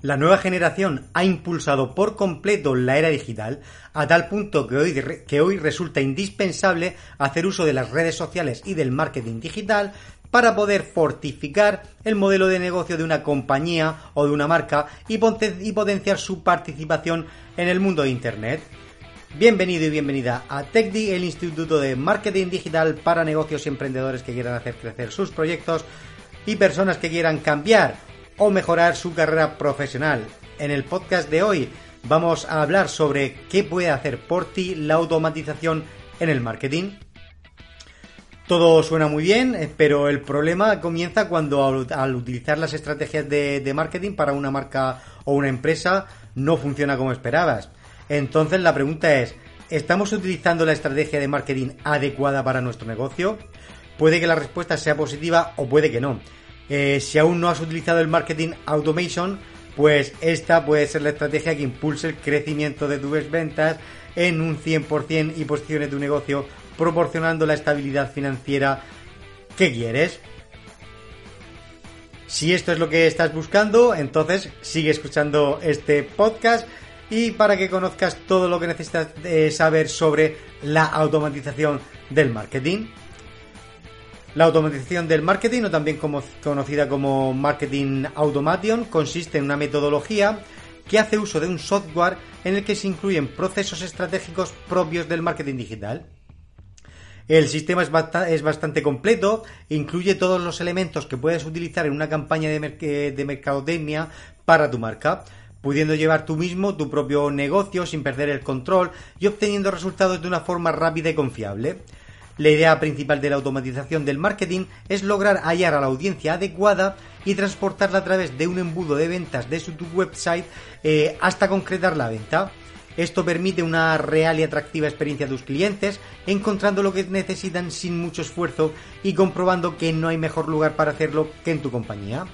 La nueva generación ha impulsado por completo la era digital a tal punto que hoy, que hoy resulta indispensable hacer uso de las redes sociales y del marketing digital para poder fortificar el modelo de negocio de una compañía o de una marca y, potenciar su participación en el mundo de Internet. Bienvenido y bienvenida a TechDi, el Instituto de Marketing Digital para negocios y emprendedores que quieran hacer crecer sus proyectos y personas que quieran cambiar o mejorar su carrera profesional. En el podcast de hoy vamos a hablar sobre qué puede hacer por ti la automatización en el marketing. Todo suena muy bien, eh, pero el problema comienza cuando al, utilizar las estrategias de, de, marketing para una marca o una empresa no funciona como esperabas. Entonces la pregunta es, ¿estamos utilizando la estrategia de marketing adecuada para nuestro negocio? Puede que la respuesta sea positiva o puede que no. Eh, si aún no has utilizado el marketing automation, pues esta puede ser la estrategia que impulse el crecimiento de tus ventas en un 100% y posiciones tu negocio proporcionando la estabilidad financiera que quieres. Si esto es lo que estás buscando, entonces sigue escuchando este podcast y para que conozcas todo lo que necesitas eh, saber sobre la automatización del marketing. La automatización del marketing, o también conocida como marketing automation, consiste en una metodología que hace uso de un software en el que se incluyen procesos estratégicos propios del marketing digital. El sistema es, bastante completo, incluye todos los elementos que puedes utilizar en una campaña de, de mercadotecnia para tu marca, pudiendo llevar tú mismo tu propio negocio sin perder el control y obteniendo resultados de una forma rápida y confiable. La idea principal de la automatización del marketing es lograr hallar a la audiencia adecuada y transportarla a través de un embudo de ventas de su website eh, hasta concretar la venta. Esto permite una real y atractiva experiencia a tus clientes, encontrando lo que necesitan sin mucho esfuerzo y comprobando que no hay mejor lugar para hacerlo que en tu compañía.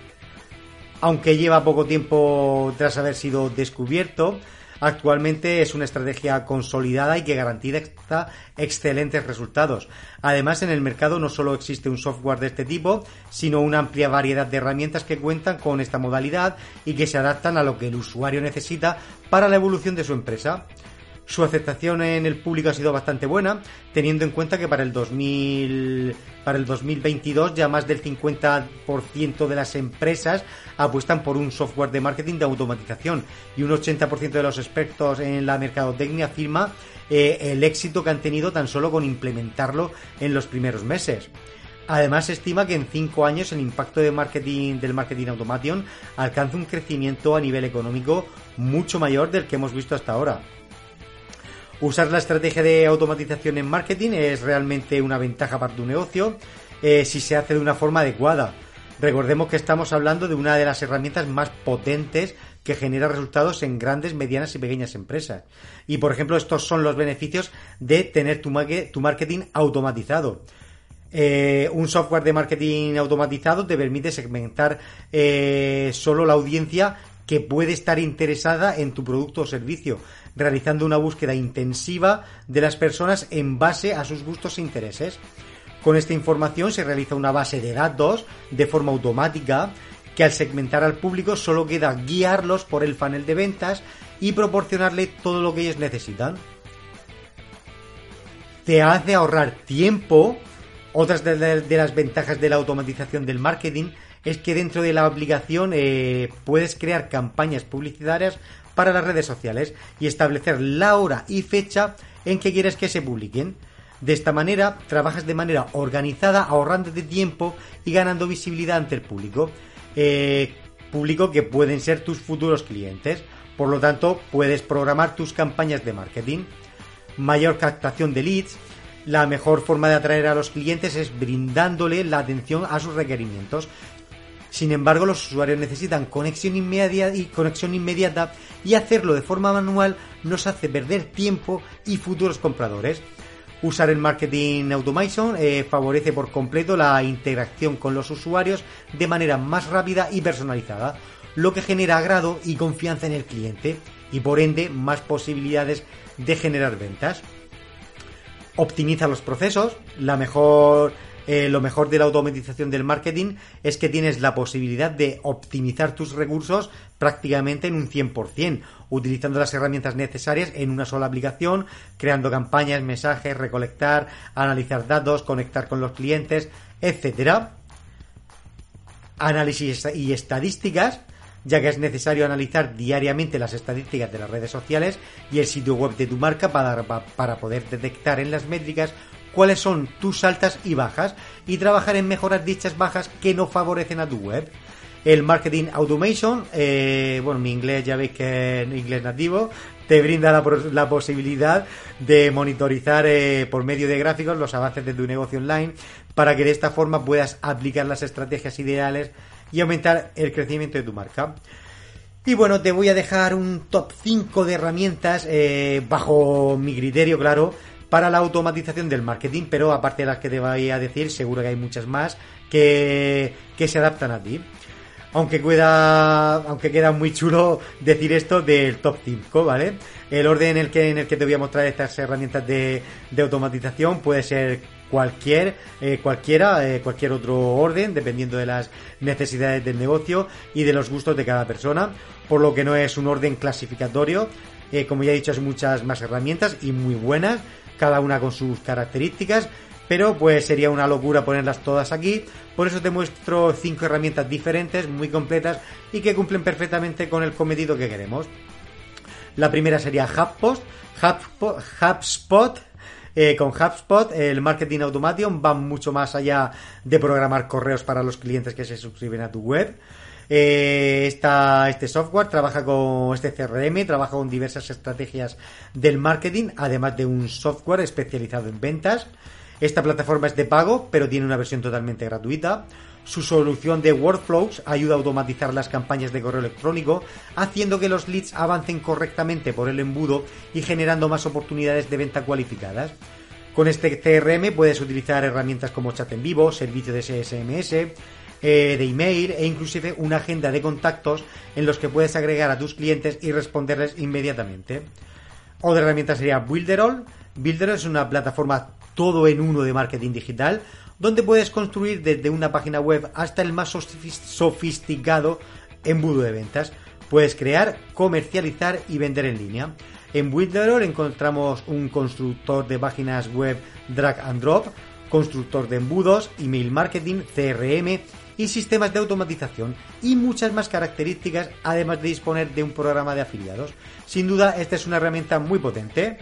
Aunque lleva poco tiempo tras haber sido descubierto, Actualmente es una estrategia consolidada y que garantiza excelentes resultados. Además, en el mercado no solo existe un software de este tipo, sino una amplia variedad de herramientas que cuentan con esta modalidad y que se adaptan a lo que el usuario necesita para la evolución de su empresa. Su aceptación en el público ha sido bastante buena, teniendo en cuenta que para el 2000, para el 2022 ya más del 50% de las empresas apuestan por un software de marketing de automatización y un 80% de los expertos en la mercadotecnia afirma eh, el éxito que han tenido tan solo con implementarlo en los primeros meses. Además, se estima que en 5 años el impacto de marketing, del marketing automation alcanza un crecimiento a nivel económico mucho mayor del que hemos visto hasta ahora. Usar la estrategia de automatización en marketing es realmente una ventaja para tu negocio eh, si se hace de una forma adecuada. Recordemos que estamos hablando de una de las herramientas más potentes que genera resultados en grandes, medianas y pequeñas empresas. Y por ejemplo, estos son los beneficios de tener tu, marketing automatizado. Eh, un software de marketing automatizado te permite segmentar eh, solo la audiencia que puede estar interesada en tu producto o servicio, realizando una búsqueda intensiva de las personas en base a sus gustos e intereses. Con esta información se realiza una base de datos de forma automática que al segmentar al público solo queda guiarlos por el funnel de ventas y proporcionarle todo lo que ellos necesitan. Te hace ahorrar tiempo. Otras de, las ventajas de la automatización del marketing es que dentro de la aplicación eh, puedes crear campañas publicitarias para las redes sociales y establecer la hora y fecha en que quieres que se publiquen. De esta manera trabajas de manera organizada, ahorrando de tiempo y ganando visibilidad ante el público. Eh, público que pueden ser tus futuros clientes. Por lo tanto, puedes programar tus campañas de marketing. Mayor captación de leads. La mejor forma de atraer a los clientes es brindándole la atención a sus requerimientos Sin embargo, los usuarios necesitan conexión inmediata y conexión inmediata y hacerlo de forma manual nos hace perder tiempo y futuros compradores. Usar el marketing automation eh, favorece por completo la interacción con los usuarios de manera más rápida y personalizada, lo que genera agrado y confianza en el cliente y por ende más posibilidades de generar ventas. Optimiza los procesos, la mejor eh, lo mejor de la automatización del marketing es que tienes la posibilidad de optimizar tus recursos prácticamente en un 100%, utilizando las herramientas necesarias en una sola aplicación, creando campañas, mensajes, recolectar, analizar datos, conectar con los clientes, etcétera. Análisis y estadísticas, ya que es necesario analizar diariamente las estadísticas de las redes sociales y el sitio web de tu marca para, para poder detectar en las métricas cuáles son tus altas y bajas y trabajar en mejorar dichas bajas que no favorecen a tu web. El marketing automation, eh, bueno, mi inglés ya veis que es inglés nativo, te brinda la, posibilidad de monitorizar eh, por medio de gráficos los avances de tu negocio online para que de esta forma puedas aplicar las estrategias ideales y aumentar el crecimiento de tu marca. Y bueno, te voy a dejar un top 5 de herramientas eh, bajo mi criterio, claro, para la automatización del marketing, pero aparte de las que te voy a decir, seguro que hay muchas más que, se adaptan a ti. Aunque queda, aunque queda muy chulo decir esto del top 5, ¿vale? El orden en el que, en el que te voy a mostrar estas herramientas de, automatización puede ser cualquier, eh, cualquiera, eh, cualquier otro orden, dependiendo de las necesidades del negocio y de los gustos de cada persona, por lo que no es un orden clasificatorio. Eh, como ya he dicho, hay muchas más herramientas y muy buenas cada una con sus características, pero pues sería una locura ponerlas todas aquí. Por eso te muestro cinco herramientas diferentes, muy completas y que cumplen perfectamente con el cometido que queremos. La primera sería HubSpot, HubSpot, eh, con HubSpot, el marketing automation va mucho más allá de programar correos para los clientes que se suscriben a tu web. Eh, este software trabaja con este CRM, trabaja con diversas estrategias del marketing, además de un software especializado en ventas. Esta plataforma es de pago, pero tiene una versión totalmente gratuita. Su solución de workflows ayuda a automatizar las campañas de correo electrónico, haciendo que los leads avancen correctamente por el embudo y generando más oportunidades de venta cualificadas. Con este CRM puedes utilizar herramientas como chat en vivo, servicio de SMS, eh, de email e inclusive una agenda de contactos en los que puedes agregar a tus clientes y responderles inmediatamente. Otra herramienta sería Builderall. Builderall es una plataforma todo en uno de marketing digital donde puedes construir desde una página web hasta el más sofisticado embudo de ventas. Puedes crear, comercializar y vender en línea. En Builderall encontramos un constructor de páginas web drag and drop, constructor de embudos, email marketing, CRM y sistemas de automatización y muchas más características además de disponer de un programa de afiliados. Sin duda esta es una herramienta muy potente.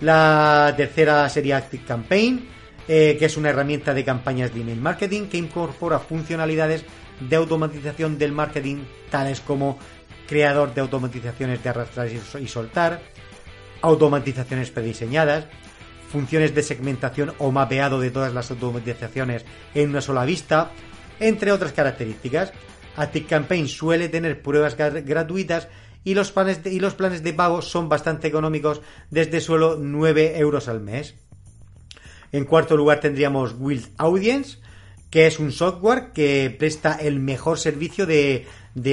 La tercera sería Active Campaign, eh, que es una herramienta de campañas de email marketing que incorpora funcionalidades de automatización del marketing tales como creador de automatizaciones de arrastrar y soltar, automatizaciones prediseñadas, funciones de segmentación o mapeado de todas las automatizaciones en una sola vista, entre otras características. ActiveCampaign suele tener pruebas gratuitas y los, planes de, y los planes de pago son bastante económicos desde solo 9 euros al mes. En cuarto lugar tendríamos Wild Audience, que es un software que presta el mejor servicio de,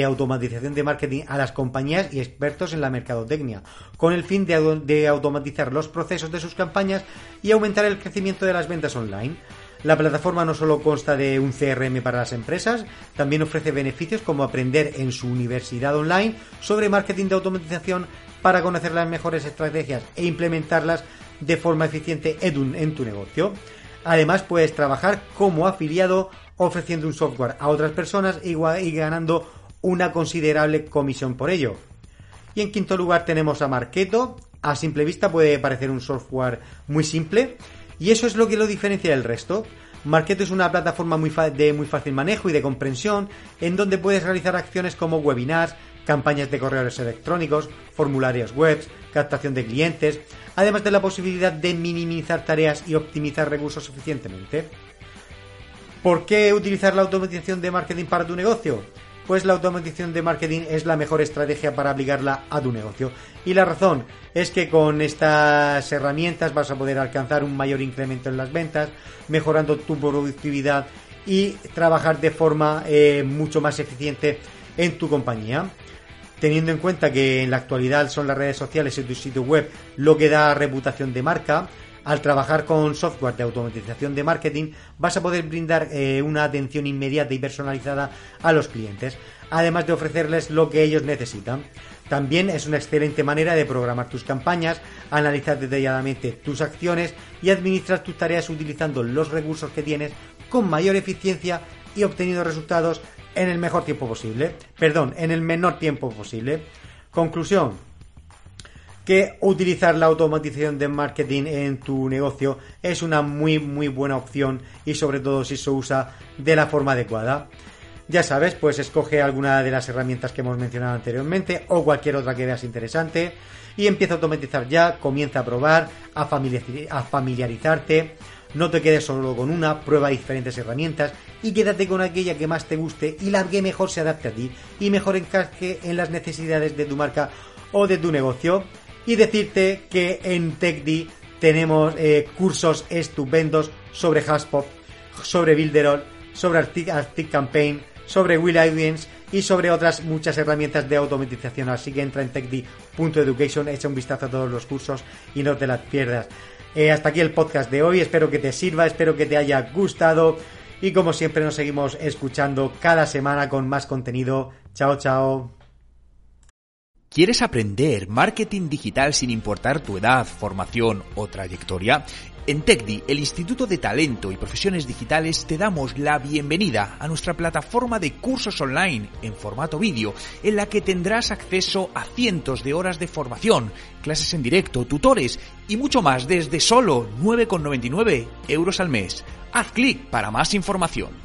automatización de marketing a las compañías y expertos en la mercadotecnia, con el fin de automatizar los procesos de sus campañas y aumentar el crecimiento de las ventas online. La plataforma no solo consta de un CRM para las empresas, también ofrece beneficios como aprender en su universidad online sobre marketing de automatización para conocer las mejores estrategias e implementarlas de forma eficiente en tu negocio. Además, puedes trabajar como afiliado ofreciendo un software a otras personas y ganando una considerable comisión por ello. Y en quinto lugar tenemos a Marketo. A simple vista puede parecer un software muy simple, y eso es lo que lo diferencia del resto. Marketo es una plataforma muy de muy fácil manejo y de comprensión, en donde puedes realizar acciones como webinars, campañas de correos electrónicos, formularios web, captación de clientes, además de la posibilidad de minimizar tareas y optimizar recursos suficientemente. ¿Por qué utilizar la automatización de marketing para tu negocio? Pues la automatización de marketing es la mejor estrategia para aplicarla a tu negocio. Y la razón es que con estas herramientas vas a poder alcanzar un mayor incremento en las ventas, mejorando tu productividad y trabajar de forma eh, mucho más eficiente en tu compañía. Teniendo en cuenta que en la actualidad son las redes sociales y tu sitio web lo que da reputación de marca, al trabajar con software de automatización de marketing vas a poder brindar eh, una atención inmediata y personalizada a los clientes, además de ofrecerles lo que ellos necesitan. También es una excelente manera de programar tus campañas, analizar detalladamente tus acciones y administrar tus tareas utilizando los recursos que tienes con mayor eficiencia y obteniendo resultados en el mejor tiempo posible. Perdón, en el menor tiempo posible. Conclusión, que utilizar la automatización de marketing en tu negocio es una muy muy buena opción y sobre todo si se usa de la forma adecuada. Ya sabes, pues escoge alguna de las herramientas que hemos mencionado anteriormente o cualquier otra que veas interesante y empieza a automatizar ya, comienza a probar, a, familiarizarte, no te quedes solo con una, prueba diferentes herramientas y quédate con aquella que más te guste y la que mejor se adapte a ti y mejor encaje en las necesidades de tu marca o de tu negocio y decirte que en TechD tenemos eh, cursos estupendos sobre Haspop, sobre Builderall, sobre Arctic, Campaign, sobre Will Audience y sobre otras muchas herramientas de automatización. Así que entra en techd.education, echa un vistazo a todos los cursos y no te las pierdas. Eh, hasta aquí el podcast de hoy, espero que te sirva, espero que te haya gustado y como siempre nos seguimos escuchando cada semana con más contenido. Chao, chao. ¿Quieres aprender marketing digital sin importar tu edad, formación o trayectoria? En TechDi, el Instituto de Talento y Profesiones Digitales, te damos la bienvenida a nuestra plataforma de cursos online en formato vídeo, en la que tendrás acceso a cientos de horas de formación, clases en directo, tutores y mucho más desde solo 9,99 euros al mes. Haz clic para más información.